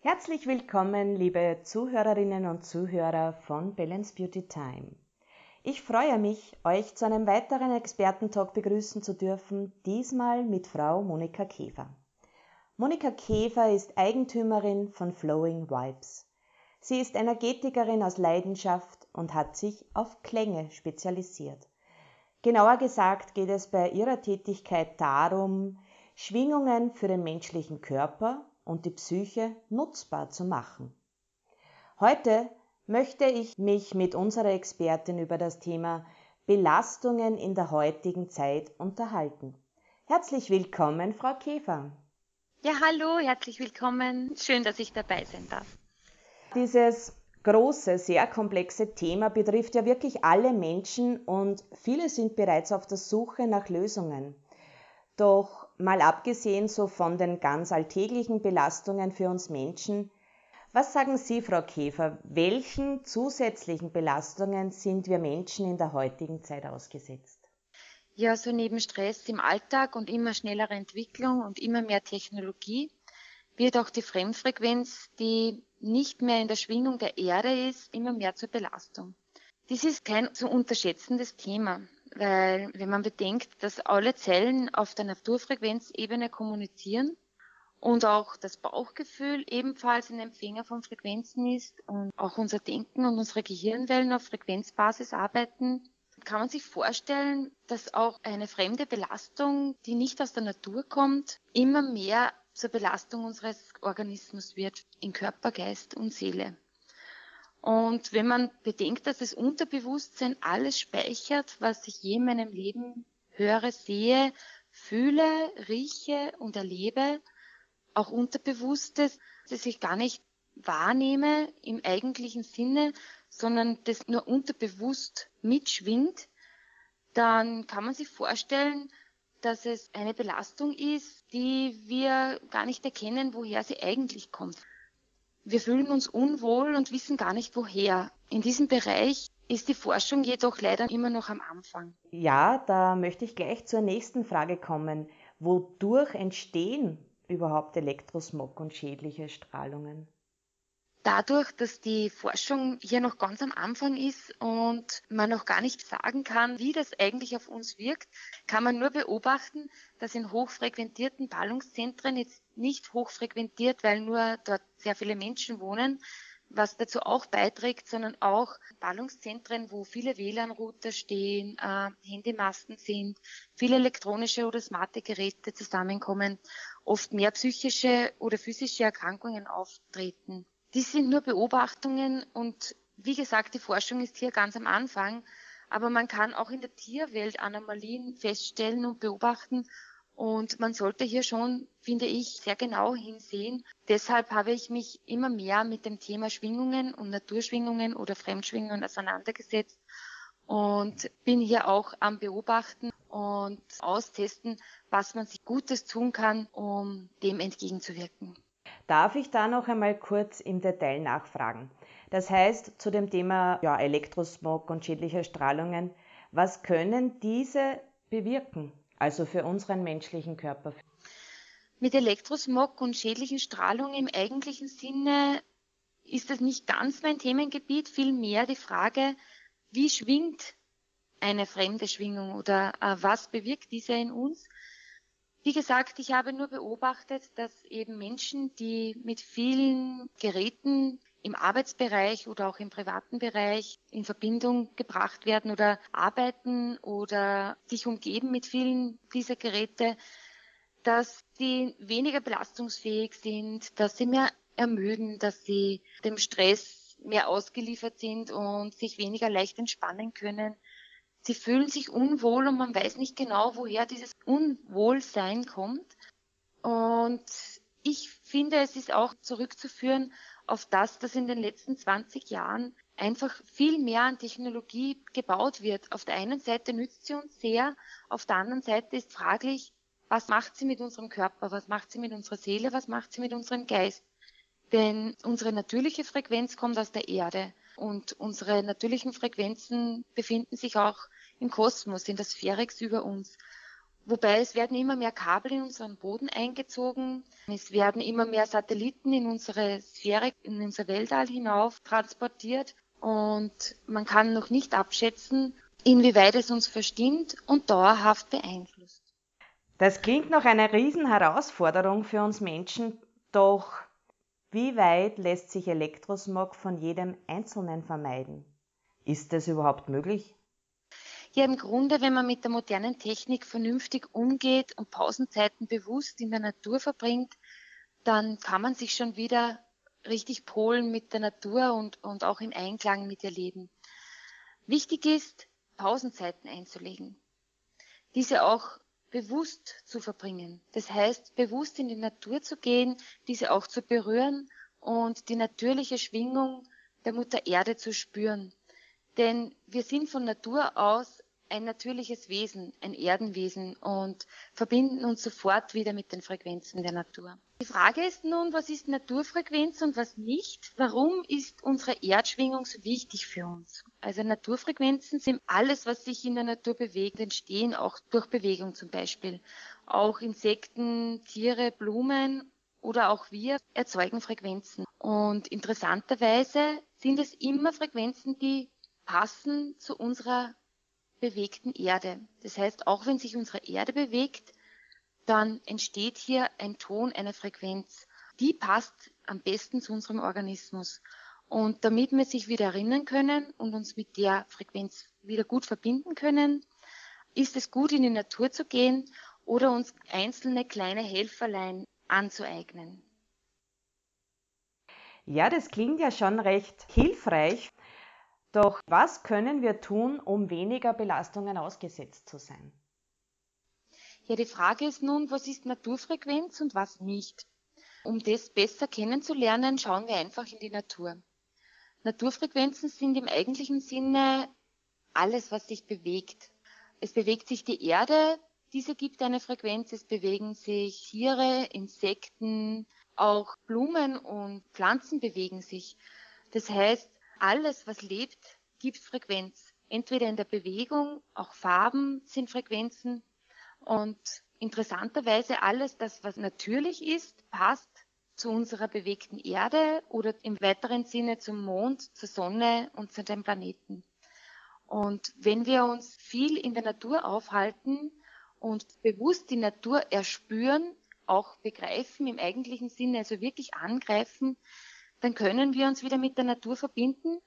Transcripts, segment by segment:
Herzlich willkommen, liebe Zuhörerinnen und Zuhörer von Balance Beauty Time. Ich freue mich, euch zu einem weiteren Expertentalk begrüßen zu dürfen, diesmal mit Frau Monika Käfer. Monika Käfer ist Eigentümerin von Flowing Vibes. Sie ist Energetikerin aus Leidenschaft und hat sich auf Klänge spezialisiert. Genauer gesagt geht es bei ihrer Tätigkeit darum, Schwingungen für den menschlichen Körper und die Psyche nutzbar zu machen. Heute möchte ich mich mit unserer Expertin über das Thema Belastungen in der heutigen Zeit unterhalten. Herzlich willkommen, Frau Käfer. Ja, hallo, herzlich willkommen. Schön, dass ich dabei sein darf. Dieses große, sehr komplexe Thema betrifft ja wirklich alle Menschen und viele sind bereits auf der Suche nach Lösungen. Doch mal abgesehen so von den ganz alltäglichen Belastungen für uns Menschen, was sagen Sie, Frau Käfer, welchen zusätzlichen Belastungen sind wir Menschen in der heutigen Zeit ausgesetzt? Ja, so neben Stress im Alltag und immer schnellere Entwicklung und immer mehr Technologie wird auch die Fremdfrequenz, die nicht mehr in der Schwingung der Erde ist, immer mehr zur Belastung. Dies ist kein zu unterschätzendes Thema weil wenn man bedenkt, dass alle Zellen auf der Naturfrequenzebene kommunizieren und auch das Bauchgefühl ebenfalls ein Empfänger von Frequenzen ist und auch unser Denken und unsere Gehirnwellen auf Frequenzbasis arbeiten, kann man sich vorstellen, dass auch eine fremde Belastung, die nicht aus der Natur kommt, immer mehr zur Belastung unseres Organismus wird in Körper, Geist und Seele. Und wenn man bedenkt, dass das Unterbewusstsein alles speichert, was ich je in meinem Leben höre, sehe, fühle, rieche und erlebe, auch Unterbewusstes, das ich gar nicht wahrnehme im eigentlichen Sinne, sondern das nur unterbewusst mitschwingt, dann kann man sich vorstellen, dass es eine Belastung ist, die wir gar nicht erkennen, woher sie eigentlich kommt. Wir fühlen uns unwohl und wissen gar nicht woher. In diesem Bereich ist die Forschung jedoch leider immer noch am Anfang. Ja, da möchte ich gleich zur nächsten Frage kommen. Wodurch entstehen überhaupt Elektrosmog und schädliche Strahlungen? Dadurch, dass die Forschung hier noch ganz am Anfang ist und man noch gar nicht sagen kann, wie das eigentlich auf uns wirkt, kann man nur beobachten, dass in hochfrequentierten Ballungszentren jetzt nicht hochfrequentiert, weil nur dort sehr viele Menschen wohnen, was dazu auch beiträgt, sondern auch Ballungszentren, wo viele WLAN-Router stehen, äh, Handymasten sind, viele elektronische oder smarte Geräte zusammenkommen, oft mehr psychische oder physische Erkrankungen auftreten. Dies sind nur Beobachtungen und wie gesagt, die Forschung ist hier ganz am Anfang, aber man kann auch in der Tierwelt Anomalien feststellen und beobachten und man sollte hier schon, finde ich, sehr genau hinsehen. Deshalb habe ich mich immer mehr mit dem Thema Schwingungen und Naturschwingungen oder Fremdschwingungen auseinandergesetzt und bin hier auch am Beobachten und austesten, was man sich Gutes tun kann, um dem entgegenzuwirken. Darf ich da noch einmal kurz im Detail nachfragen? Das heißt, zu dem Thema ja, Elektrosmog und schädliche Strahlungen, was können diese bewirken, also für unseren menschlichen Körper? Mit Elektrosmog und schädlichen Strahlungen im eigentlichen Sinne ist das nicht ganz mein Themengebiet, vielmehr die Frage, wie schwingt eine fremde Schwingung oder äh, was bewirkt diese in uns? Wie gesagt, ich habe nur beobachtet, dass eben Menschen, die mit vielen Geräten im Arbeitsbereich oder auch im privaten Bereich in Verbindung gebracht werden oder arbeiten oder sich umgeben mit vielen dieser Geräte, dass sie weniger belastungsfähig sind, dass sie mehr ermüden, dass sie dem Stress mehr ausgeliefert sind und sich weniger leicht entspannen können, Sie fühlen sich unwohl und man weiß nicht genau, woher dieses Unwohlsein kommt. Und ich finde, es ist auch zurückzuführen auf das, dass in den letzten 20 Jahren einfach viel mehr an Technologie gebaut wird. Auf der einen Seite nützt sie uns sehr, auf der anderen Seite ist fraglich, was macht sie mit unserem Körper, was macht sie mit unserer Seele, was macht sie mit unserem Geist. Denn unsere natürliche Frequenz kommt aus der Erde und unsere natürlichen Frequenzen befinden sich auch im Kosmos, in der Sphärix über uns. Wobei es werden immer mehr Kabel in unseren Boden eingezogen. Es werden immer mehr Satelliten in unsere Sphäre, in unser Weltall hinauf transportiert. Und man kann noch nicht abschätzen, inwieweit es uns verstimmt und dauerhaft beeinflusst. Das klingt nach einer Riesenherausforderung für uns Menschen, doch wie weit lässt sich Elektrosmog von jedem Einzelnen vermeiden? Ist das überhaupt möglich? Ja, im Grunde, wenn man mit der modernen Technik vernünftig umgeht und Pausenzeiten bewusst in der Natur verbringt, dann kann man sich schon wieder richtig polen mit der Natur und, und auch in Einklang mit ihr leben. Wichtig ist, Pausenzeiten einzulegen. Diese auch bewusst zu verbringen. Das heißt, bewusst in die Natur zu gehen, diese auch zu berühren und die natürliche Schwingung der Mutter Erde zu spüren. Denn wir sind von Natur aus ein natürliches Wesen, ein Erdenwesen und verbinden uns sofort wieder mit den Frequenzen der Natur. Die Frage ist nun, was ist Naturfrequenz und was nicht? Warum ist unsere Erdschwingung so wichtig für uns? Also Naturfrequenzen sind alles, was sich in der Natur bewegt, entstehen auch durch Bewegung zum Beispiel. Auch Insekten, Tiere, Blumen oder auch wir erzeugen Frequenzen. Und interessanterweise sind es immer Frequenzen, die passen zu unserer bewegten Erde. Das heißt, auch wenn sich unsere Erde bewegt, dann entsteht hier ein Ton, eine Frequenz. Die passt am besten zu unserem Organismus. Und damit wir sich wieder erinnern können und uns mit der Frequenz wieder gut verbinden können, ist es gut, in die Natur zu gehen oder uns einzelne kleine Helferlein anzueignen. Ja, das klingt ja schon recht hilfreich. Doch was können wir tun, um weniger Belastungen ausgesetzt zu sein? Ja, die Frage ist nun, was ist Naturfrequenz und was nicht? Um das besser kennenzulernen, schauen wir einfach in die Natur. Naturfrequenzen sind im eigentlichen Sinne alles, was sich bewegt. Es bewegt sich die Erde, diese gibt eine Frequenz, es bewegen sich Tiere, Insekten, auch Blumen und Pflanzen bewegen sich. Das heißt, alles, was lebt, gibt Frequenz. Entweder in der Bewegung, auch Farben sind Frequenzen. Und interessanterweise alles das, was natürlich ist, passt zu unserer bewegten Erde oder im weiteren Sinne zum Mond, zur Sonne und zu den Planeten. Und wenn wir uns viel in der Natur aufhalten und bewusst die Natur erspüren, auch begreifen im eigentlichen Sinne, also wirklich angreifen, dann können wir uns wieder mit der Natur verbinden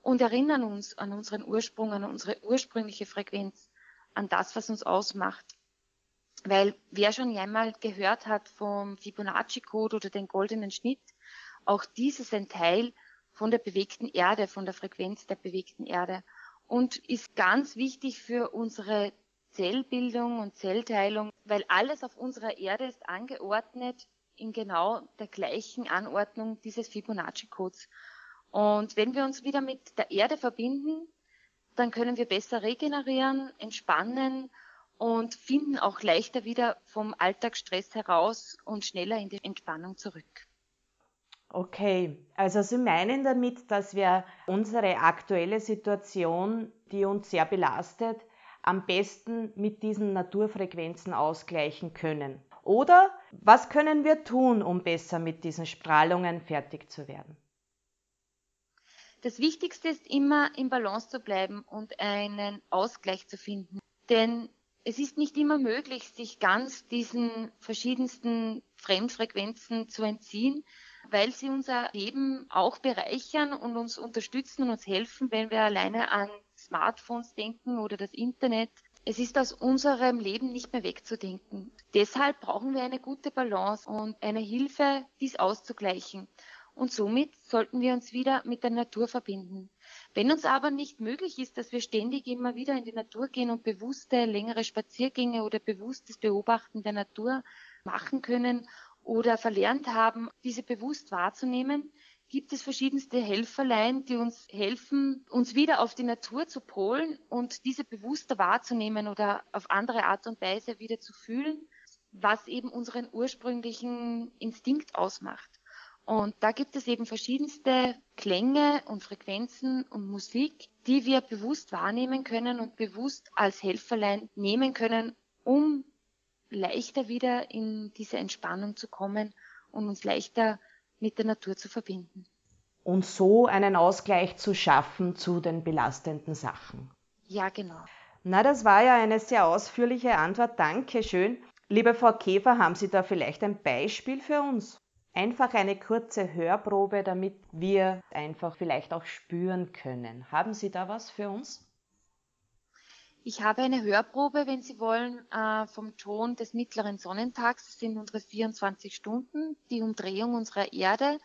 und erinnern uns an unseren Ursprung, an unsere ursprüngliche Frequenz, an das, was uns ausmacht. Weil wer schon einmal gehört hat vom Fibonacci-Code oder den goldenen Schnitt, auch dies ist ein Teil von der bewegten Erde, von der Frequenz der bewegten Erde und ist ganz wichtig für unsere Zellbildung und Zellteilung, weil alles auf unserer Erde ist angeordnet in genau der gleichen Anordnung dieses Fibonacci-Codes. Und wenn wir uns wieder mit der Erde verbinden, dann können wir besser regenerieren, entspannen und finden auch leichter wieder vom Alltagsstress heraus und schneller in die Entspannung zurück. Okay, also Sie meinen damit, dass wir unsere aktuelle Situation, die uns sehr belastet, am besten mit diesen Naturfrequenzen ausgleichen können. Oder was können wir tun, um besser mit diesen Strahlungen fertig zu werden? Das Wichtigste ist immer im Balance zu bleiben und einen Ausgleich zu finden. Denn es ist nicht immer möglich, sich ganz diesen verschiedensten Fremdfrequenzen zu entziehen, weil sie unser Leben auch bereichern und uns unterstützen und uns helfen, wenn wir alleine an Smartphones denken oder das Internet es ist aus unserem Leben nicht mehr wegzudenken. Deshalb brauchen wir eine gute Balance und eine Hilfe, dies auszugleichen. Und somit sollten wir uns wieder mit der Natur verbinden. Wenn uns aber nicht möglich ist, dass wir ständig immer wieder in die Natur gehen und bewusste längere Spaziergänge oder bewusstes Beobachten der Natur machen können oder verlernt haben, diese bewusst wahrzunehmen, gibt es verschiedenste Helferlein, die uns helfen, uns wieder auf die Natur zu polen und diese bewusster wahrzunehmen oder auf andere Art und Weise wieder zu fühlen, was eben unseren ursprünglichen Instinkt ausmacht. Und da gibt es eben verschiedenste Klänge und Frequenzen und Musik, die wir bewusst wahrnehmen können und bewusst als Helferlein nehmen können, um leichter wieder in diese Entspannung zu kommen und uns leichter mit der Natur zu verbinden. Und so einen Ausgleich zu schaffen zu den belastenden Sachen. Ja, genau. Na, das war ja eine sehr ausführliche Antwort. Dankeschön. Liebe Frau Käfer, haben Sie da vielleicht ein Beispiel für uns? Einfach eine kurze Hörprobe, damit wir einfach vielleicht auch spüren können. Haben Sie da was für uns? Ich habe eine Hörprobe, wenn Sie wollen, äh, vom Ton des mittleren Sonnentags. Das sind unsere 24 Stunden, die Umdrehung unserer Erde,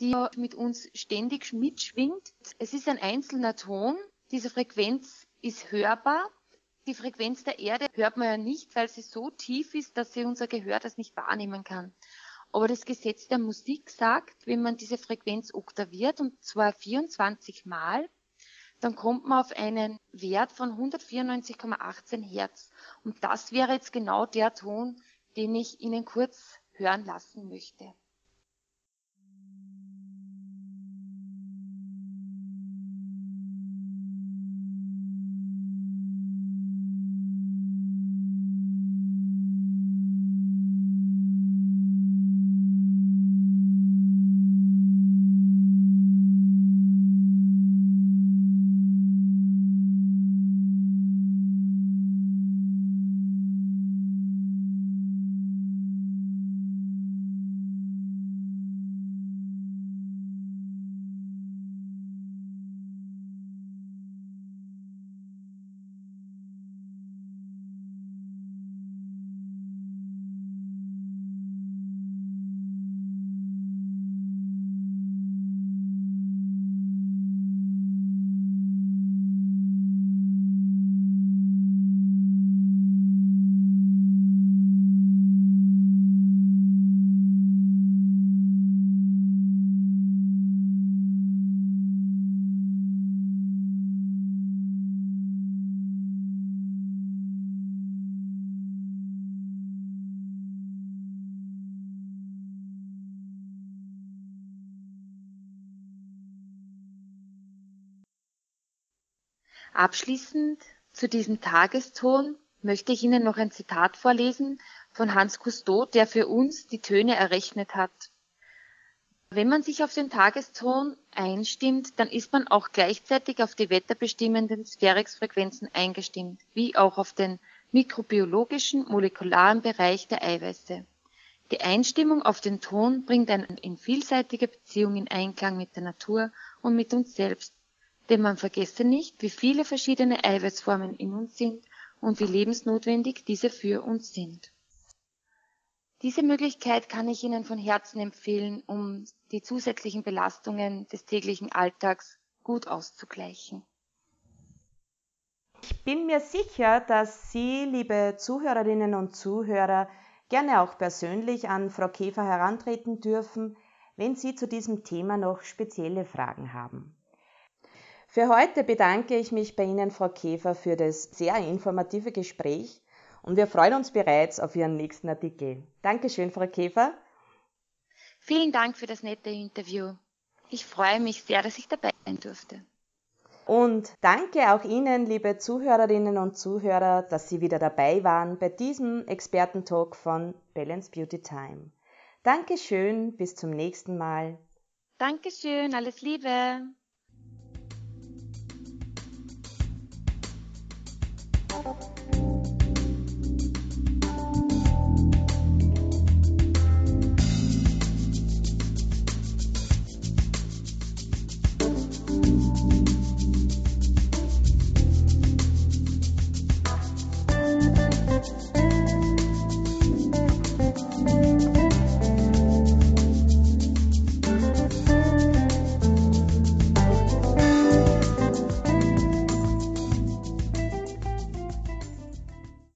die mit uns ständig mitschwingt. Es ist ein einzelner Ton. Diese Frequenz ist hörbar. Die Frequenz der Erde hört man ja nicht, weil sie so tief ist, dass sie unser Gehör das nicht wahrnehmen kann. Aber das Gesetz der Musik sagt, wenn man diese Frequenz oktaviert, und zwar 24 Mal, dann kommt man auf einen Wert von 194,18 Hertz. Und das wäre jetzt genau der Ton, den ich Ihnen kurz hören lassen möchte. Abschließend zu diesem Tageston möchte ich Ihnen noch ein Zitat vorlesen von Hans Cousteau, der für uns die Töne errechnet hat. Wenn man sich auf den Tageston einstimmt, dann ist man auch gleichzeitig auf die wetterbestimmenden Sphärixfrequenzen eingestimmt, wie auch auf den mikrobiologischen molekularen Bereich der Eiweiße. Die Einstimmung auf den Ton bringt einen in vielseitiger Beziehung in Einklang mit der Natur und mit uns selbst denn man vergesse nicht, wie viele verschiedene Eiweißformen in uns sind und wie lebensnotwendig diese für uns sind. Diese Möglichkeit kann ich Ihnen von Herzen empfehlen, um die zusätzlichen Belastungen des täglichen Alltags gut auszugleichen. Ich bin mir sicher, dass Sie, liebe Zuhörerinnen und Zuhörer, gerne auch persönlich an Frau Käfer herantreten dürfen, wenn Sie zu diesem Thema noch spezielle Fragen haben. Für heute bedanke ich mich bei Ihnen, Frau Käfer, für das sehr informative Gespräch und wir freuen uns bereits auf Ihren nächsten Artikel. Dankeschön, Frau Käfer. Vielen Dank für das nette Interview. Ich freue mich sehr, dass ich dabei sein durfte. Und danke auch Ihnen, liebe Zuhörerinnen und Zuhörer, dass Sie wieder dabei waren bei diesem Expertentalk von Balance Beauty Time. Dankeschön, bis zum nächsten Mal. Dankeschön, alles Liebe.